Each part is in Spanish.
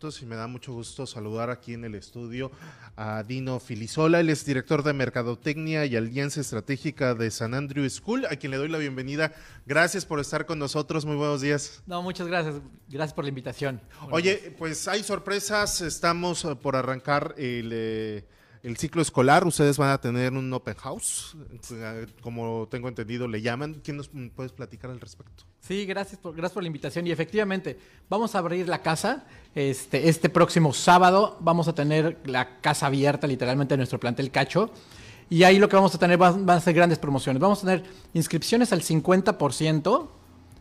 minutos y me da mucho gusto saludar aquí en el estudio a Dino Filisola, él es director de Mercadotecnia y Alianza Estratégica de San Andrew School, a quien le doy la bienvenida. Gracias por estar con nosotros, muy buenos días. No, muchas gracias, gracias por la invitación. Oye, pues hay sorpresas, estamos eh, por arrancar el... eh, el ciclo escolar, ustedes van a tener un open house, eh, como tengo entendido le llaman. ¿Quién nos puedes platicar al respecto? Sí, gracias por, gracias por la invitación y efectivamente vamos a abrir la casa este, este próximo sábado. Vamos a tener la casa abierta literalmente en nuestro plantel Cacho. Y ahí lo que vamos a tener van, van a ser grandes promociones. Vamos a tener inscripciones al 50%,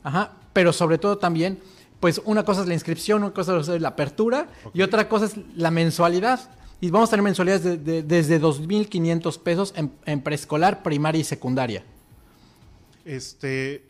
ajá, pero sobre todo también, pues una cosa es la inscripción, una cosa es la apertura y otra cosa es la mensualidad. Y vamos a tener mensualidades de- de- desde 2.500 pesos en, preescolar, primaria y secundaria. Este,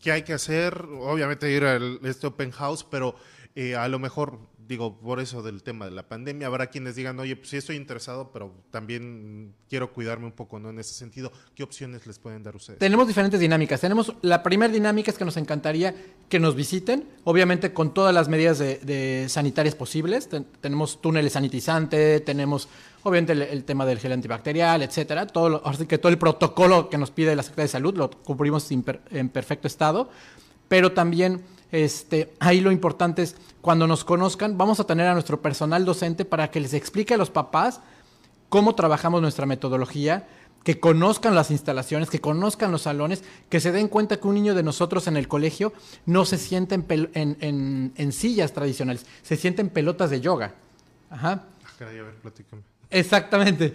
¿qué hay que hacer? Obviamente ir a este open house, pero eh, a lo mejor, digo, por eso del tema de la pandemia, habrá quienes digan, oye, pues sí estoy interesado, pero también quiero cuidarme un poco, ¿no? En ese sentido, ¿qué opciones les pueden dar ustedes? Tenemos diferentes dinámicas. Tenemos la primera dinámica es que nos encantaría que nos visiten, obviamente con todas las medidas de, sanitarias posibles. Ten- tenemos túneles sanitizantes, tenemos obviamente el, tema del gel antibacterial, etcétera. Todo, lo- ahora sí que todo el protocolo que nos pide la Secretaría de Salud lo per- en perfecto estado. Pero también este, ahí lo importante es cuando nos conozcan, vamos a tener a nuestro personal docente para que les explique a los papás cómo trabajamos nuestra metodología, que conozcan las instalaciones, que conozcan los salones, que se den cuenta que un niño de nosotros en el colegio no se siente en, en- sillas tradicionales, se siente en pelotas de yoga. Ajá. Ah, a ver. Exactamente.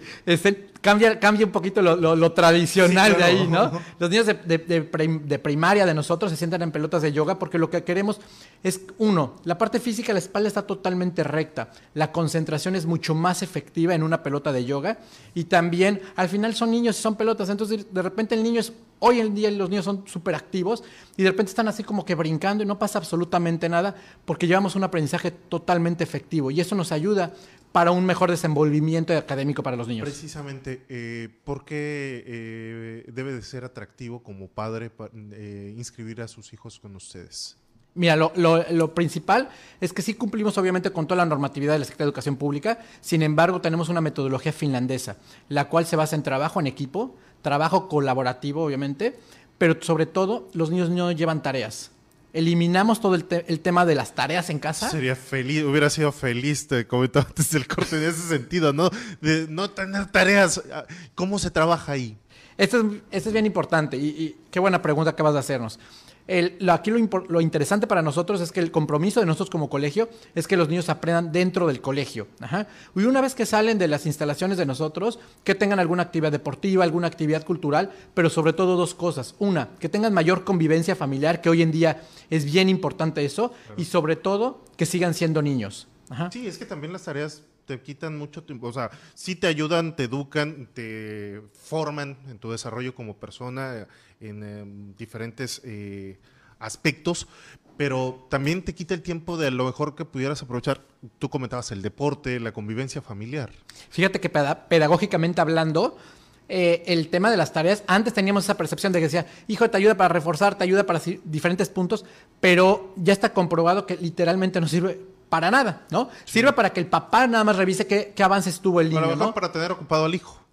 Cambia, cambia un poquito lo, lo- lo tradicional Sí, de ahí, ¿no? Los niños de, de- de prim- de primaria de nosotros se sientan en pelotas de yoga porque lo que queremos es, uno, la parte física la espalda está totalmente recta, la concentración es mucho más efectiva en una pelota de yoga y también al final son niños y son pelotas, entonces de repente el niño es, hoy en día los niños son súper activos y de repente están así como que brincando y no pasa absolutamente nada porque llevamos un aprendizaje totalmente efectivo y eso nos ayuda para un mejor desenvolvimiento académico para los niños. Precisamente, eh, ¿por qué eh, debe de ser atractivo como padre pa- eh, inscribir a sus hijos con ustedes? Mira, lo, lo- lo principal es que sí cumplimos obviamente con toda la normatividad de la Secretaría de Educación Pública, sin embargo tenemos una metodología finlandesa, la cual se basa en trabajo en equipo, trabajo colaborativo obviamente, pero sobre todo los niños no llevan tareas. Eliminamos todo el, te- el tema de las tareas en casa. Sería feliz, hubiera sido feliz, te comentaba antes del corte en ese sentido, ¿no? De no tener tareas. ¿Cómo se trabaja ahí? Esto es, esto es bien importante y, y qué buena pregunta acabas de hacernos. El- lo- aquí lo, impor- lo interesante para nosotros es que el compromiso de nosotros como colegio es que los niños aprendan dentro del colegio. Ajá. Y una vez que salen de las instalaciones de nosotros, que tengan alguna actividad deportiva, alguna actividad cultural, pero sobre todo dos cosas. Una, que tengan mayor convivencia familiar, que hoy en día es bien importante eso, y sobre todo que sigan siendo niños. Ajá. Sí, es que también las tareas te quitan mucho tiempo, o sea, sí te ayudan, te educan, te forman en tu desarrollo como persona eh, en eh, diferentes eh, aspectos, pero también te quita el tiempo de lo mejor que pudieras aprovechar, tú comentabas el deporte, la convivencia familiar. Fíjate que peda- pedagógicamente hablando, eh, el tema de las tareas, antes teníamos esa percepción de que decía, hijo, te ayuda para reforzar, te ayuda para diferentes puntos, pero ya está comprobado que literalmente no sirve para nada, ¿no? Sirve para que el papá nada más revise qué, qué avances tuvo el niño, ¿no? para tener ocupado al hijo.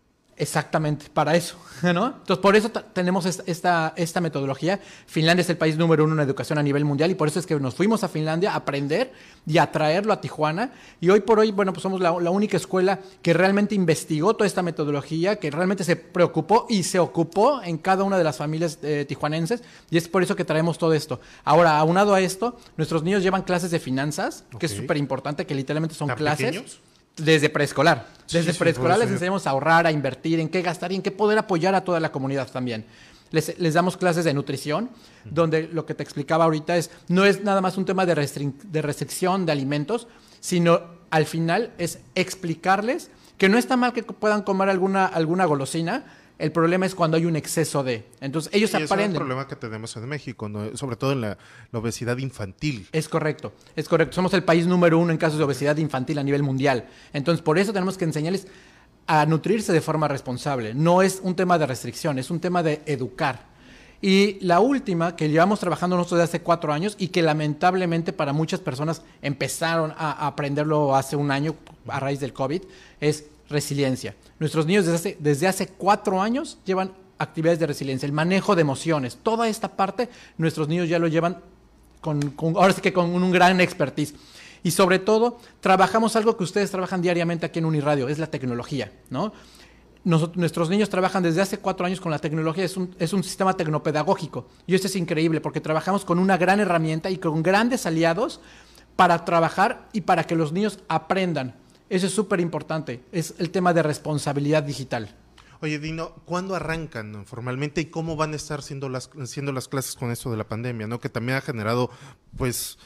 Exactamente, para eso, ¿no? Entonces, por eso tenemos es- esta, esta metodología. Finlandia es el país número uno en educación a nivel mundial y por eso es que nos fuimos a Finlandia a aprender y a traerlo a Tijuana. Y hoy por hoy, bueno, pues somos la, la única escuela que realmente investigó toda esta metodología, que realmente se preocupó y se ocupó en cada una de las familias eh, tijuanenses y es por eso que traemos todo esto. Ahora, aunado a esto, nuestros niños llevan clases de finanzas, que es súper importante, que literalmente son ¿Tan clases. pequeños? Desde preescolar. Desde sí, preescolar les enseñamos a ahorrar, a invertir, en qué gastar y en qué poder apoyar a toda la comunidad también. Les, les damos clases de nutrición, donde lo que te explicaba ahorita es, no es nada más un tema de, de restricción de alimentos, sino al final es explicarles que no está mal que puedan comer alguna, alguna golosina, El problema es cuando hay un exceso de. Entonces, ellos ese es aprenden. un problema que tenemos en México, ¿no? sobre todo en la, la obesidad infantil. Es correcto, es correcto. Somos el país número uno en casos de obesidad infantil a nivel mundial. Entonces, por eso tenemos que enseñarles a nutrirse de forma responsable. No es un tema de restricción, es un tema de educar. Y la última, que llevamos trabajando nosotros desde hace cuatro años y que lamentablemente para muchas personas empezaron a, a aprenderlo hace un año a raíz del COVID, es resiliencia. Nuestros niños desde hace, cuatro años llevan actividades de resiliencia, el manejo de emociones, toda esta parte, nuestros niños ya lo llevan con, ahora sí que con un gran expertise. Y sobre todo, trabajamos algo que ustedes trabajan diariamente aquí en Uniradio, es la tecnología, ¿no? Nuestros niños trabajan desde hace cuatro años con la tecnología, es un, es un sistema tecnopedagógico. Y esto es increíble porque trabajamos con una gran herramienta y con grandes aliados para trabajar y para que los niños aprendan. Eso es súper importante, es el tema de responsabilidad digital. Oye, Dino, ¿cuándo arrancan formalmente y cómo van a estar siendo las, siendo las clases con esto de la pandemia? ¿no? Que también ha generado, pues,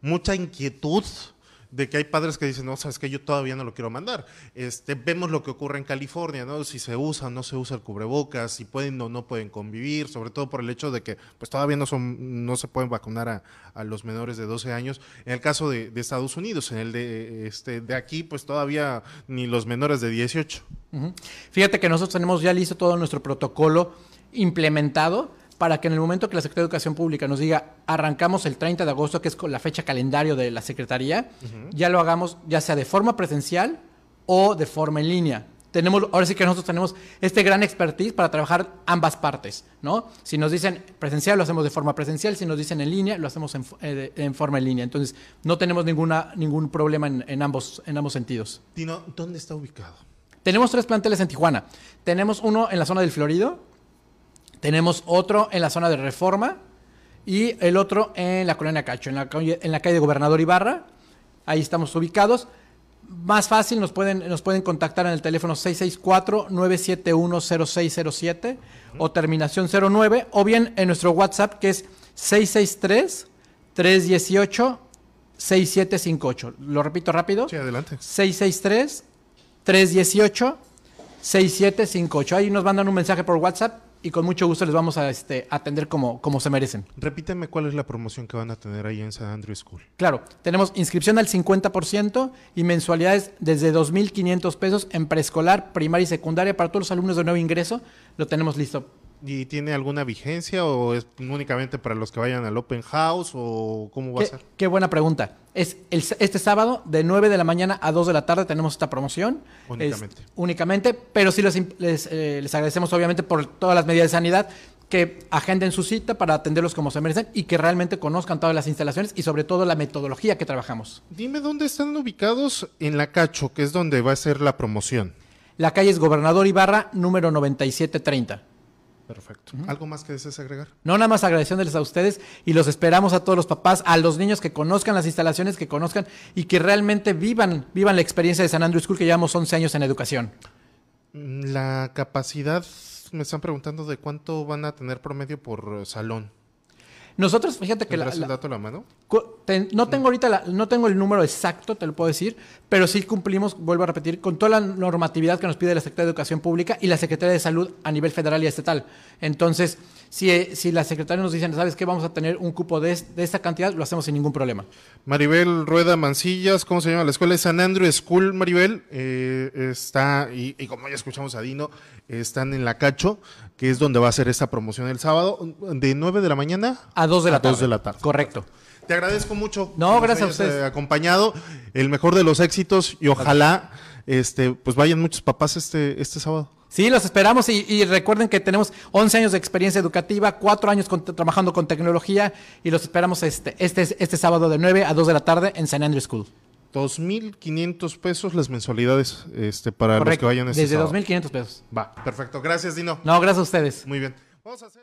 mucha inquietud de que hay padres que dicen, no, sabes que yo todavía no lo quiero mandar. Este, vemos lo que ocurre en California, ¿no? Si se usa o no se usa el cubrebocas, si pueden o no pueden convivir, sobre todo por el hecho de que pues todavía no son, no se pueden vacunar a, a los menores de 12 años. En el caso de, de Estados Unidos, en el de este de aquí, pues todavía ni los menores de 18. Ujú. Fíjate que nosotros tenemos ya listo todo nuestro protocolo implementado para que en el momento que la Secretaría de Educación Pública nos diga arrancamos el 30 de agosto, que es con la fecha calendario de la Secretaría, ya lo hagamos ya sea de forma presencial o de forma en línea. Tenemos, ahora sí que nosotros tenemos este gran expertise para trabajar ambas partes, ¿no? Si nos dicen presencial, lo hacemos de forma presencial, si nos dicen en línea, lo hacemos en, eh, de- en forma en línea. Entonces, no tenemos ninguna, ningún problema en- en ambos, en ambos sentidos. Dino, ¿dónde está ubicado? Tenemos tres planteles en Tijuana. Tenemos uno en la zona del Florido, tenemos otro en la zona de Reforma y el otro en la colonia Cacho, en la, calle- en la calle de Gobernador Ibarra. Ahí estamos ubicados. Más fácil, nos pueden, nos pueden contactar en el teléfono 664-971-0607 o terminación 09 o bien en nuestro WhatsApp que es 663-318-6758. Lo repito rápido. Sí, adelante. 663-318-6758. Ahí nos mandan un mensaje por WhatsApp y con mucho gusto les vamos a este, atender como, como se merecen. Repíteme cuál es la promoción que van a tener ahí en San Andrew School. Claro, tenemos inscripción al 50% y mensualidades desde 2.500 pesos en preescolar, primaria y secundaria para todos los alumnos de nuevo ingreso. Lo tenemos listo. ¿Y tiene alguna vigencia o es únicamente para los que vayan al Open House o cómo va a ser? qué buena pregunta. Es el, este sábado de 9 de la mañana a 2 de la tarde tenemos esta promoción. Únicamente. Es- únicamente, pero sí les, les, eh, les agradecemos obviamente por todas las medidas de sanidad que agenden su cita para atenderlos como se merecen y que realmente conozcan todas las instalaciones y sobre todo la metodología que trabajamos. Dime dónde están ubicados en la Cacho, que es donde va a ser la promoción. La calle es Gobernador Ibarra, número 9730. Perfecto. ¿Algo más que desees agregar? No nada más agradeciéndoles a ustedes y los esperamos a todos los papás, a los niños que conozcan las instalaciones, que conozcan y que realmente vivan, vivan la experiencia de San Andrew School que llevamos 11 años en educación. La capacidad, me están preguntando de cuánto van a tener promedio por eh, salón. Nosotros, fíjate que la, ¿Tendrás el la- dato a la mano? No tengo ahorita la- no tengo el número exacto, te lo puedo decir, pero sí cumplimos, vuelvo a repetir, con toda la normatividad que nos pide la Secretaría de Educación Pública y la Secretaría de Salud a nivel federal y estatal. Entonces, si, eh, si la Secretaría nos dice, ¿sabes qué? Vamos a tener un cupo de, de esta cantidad, lo hacemos sin ningún problema. Maribel Rueda Mancillas, ¿cómo se llama la escuela? Es San Andrew School, Maribel. eh, está, y, y como ya escuchamos a Dino, están en la Cacho, que es donde va a ser esta promoción el sábado, de 9 de la mañana A 2 de la A tarde. dos de la tarde. Correcto. Te agradezco mucho. No, gracias a hayas, ustedes. eh, acompañado. El mejor de los éxitos y ojalá este, pues vayan muchos papás este, este sábado. Sí, los esperamos y, y recuerden que tenemos 11 años de experiencia educativa, 4 años con- trabajando con tecnología y los esperamos este, este, este sábado de 9 a 2 de la tarde en San Andrew School. 2.500 pesos las mensualidades este, para los que vayan este Desde sábado. 2.500 pesos. Va, perfecto. Gracias, Dino. No, gracias a ustedes. Muy bien. Vamos a hacer...